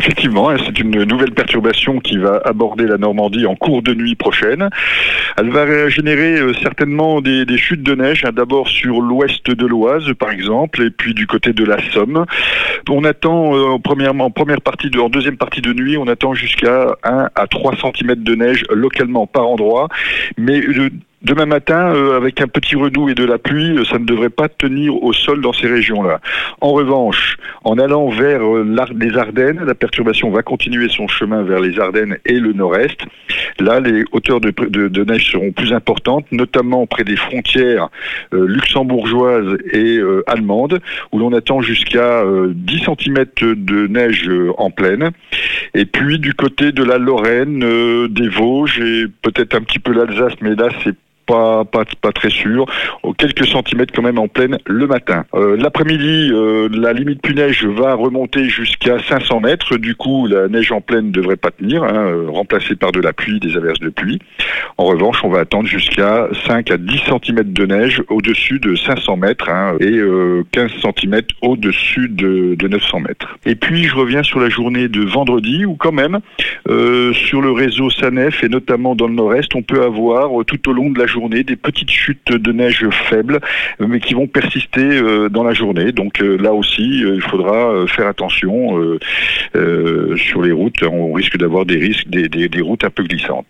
Effectivement, c'est une nouvelle perturbation qui va aborder la Normandie en cours de nuit prochaine. Elle va générer euh, certainement des, chutes de neige, hein, d'abord sur l'ouest de l'Oise par exemple, et puis du côté de la Somme. On attend euh, premièrement, en première partie de, en deuxième partie de nuit, on attend jusqu'à 1 à 3 cm de neige localement par endroit, euh, Demain matin, euh, avec un petit redoux et de la pluie, euh, ça ne devrait pas tenir au sol dans ces régions-là. En revanche, en allant vers euh, les Ardennes, la perturbation va continuer son chemin vers les Ardennes et le nord-est. Là, les hauteurs de, neige seront plus importantes, notamment près des frontières luxembourgeoises et allemandes, où l'on attend jusqu'à 10 cm de neige en pleine. Et puis du côté de la Lorraine, des Vosges et peut-être un petit peu l'Alsace, mais là c'est pas, pas, très sûr. Quelques centimètres quand même en pleine le matin. Euh, l'après-midi, euh, la limite plus neige va remonter jusqu'à 500 mètres. Du coup, la neige en pleine ne devrait pas tenir, hein, euh, remplacée par de la pluie, des averses de pluie. En revanche, on va attendre jusqu'à 5 à 10 cm de neige au-dessus de 500 mètres hein, et 15 cm au-dessus de, de 900 mètres. Et puis, je reviens sur la journée de vendredi où quand même, sur le réseau SANEF et notamment dans le nord-est, on peut avoir tout au long de la journée des petites chutes de neige faibles, mais qui vont persister euh, dans la journée. Donc euh, là aussi, euh, il faudra faire attention sur les routes. On risque d'avoir des risques, des routes un peu glissantes.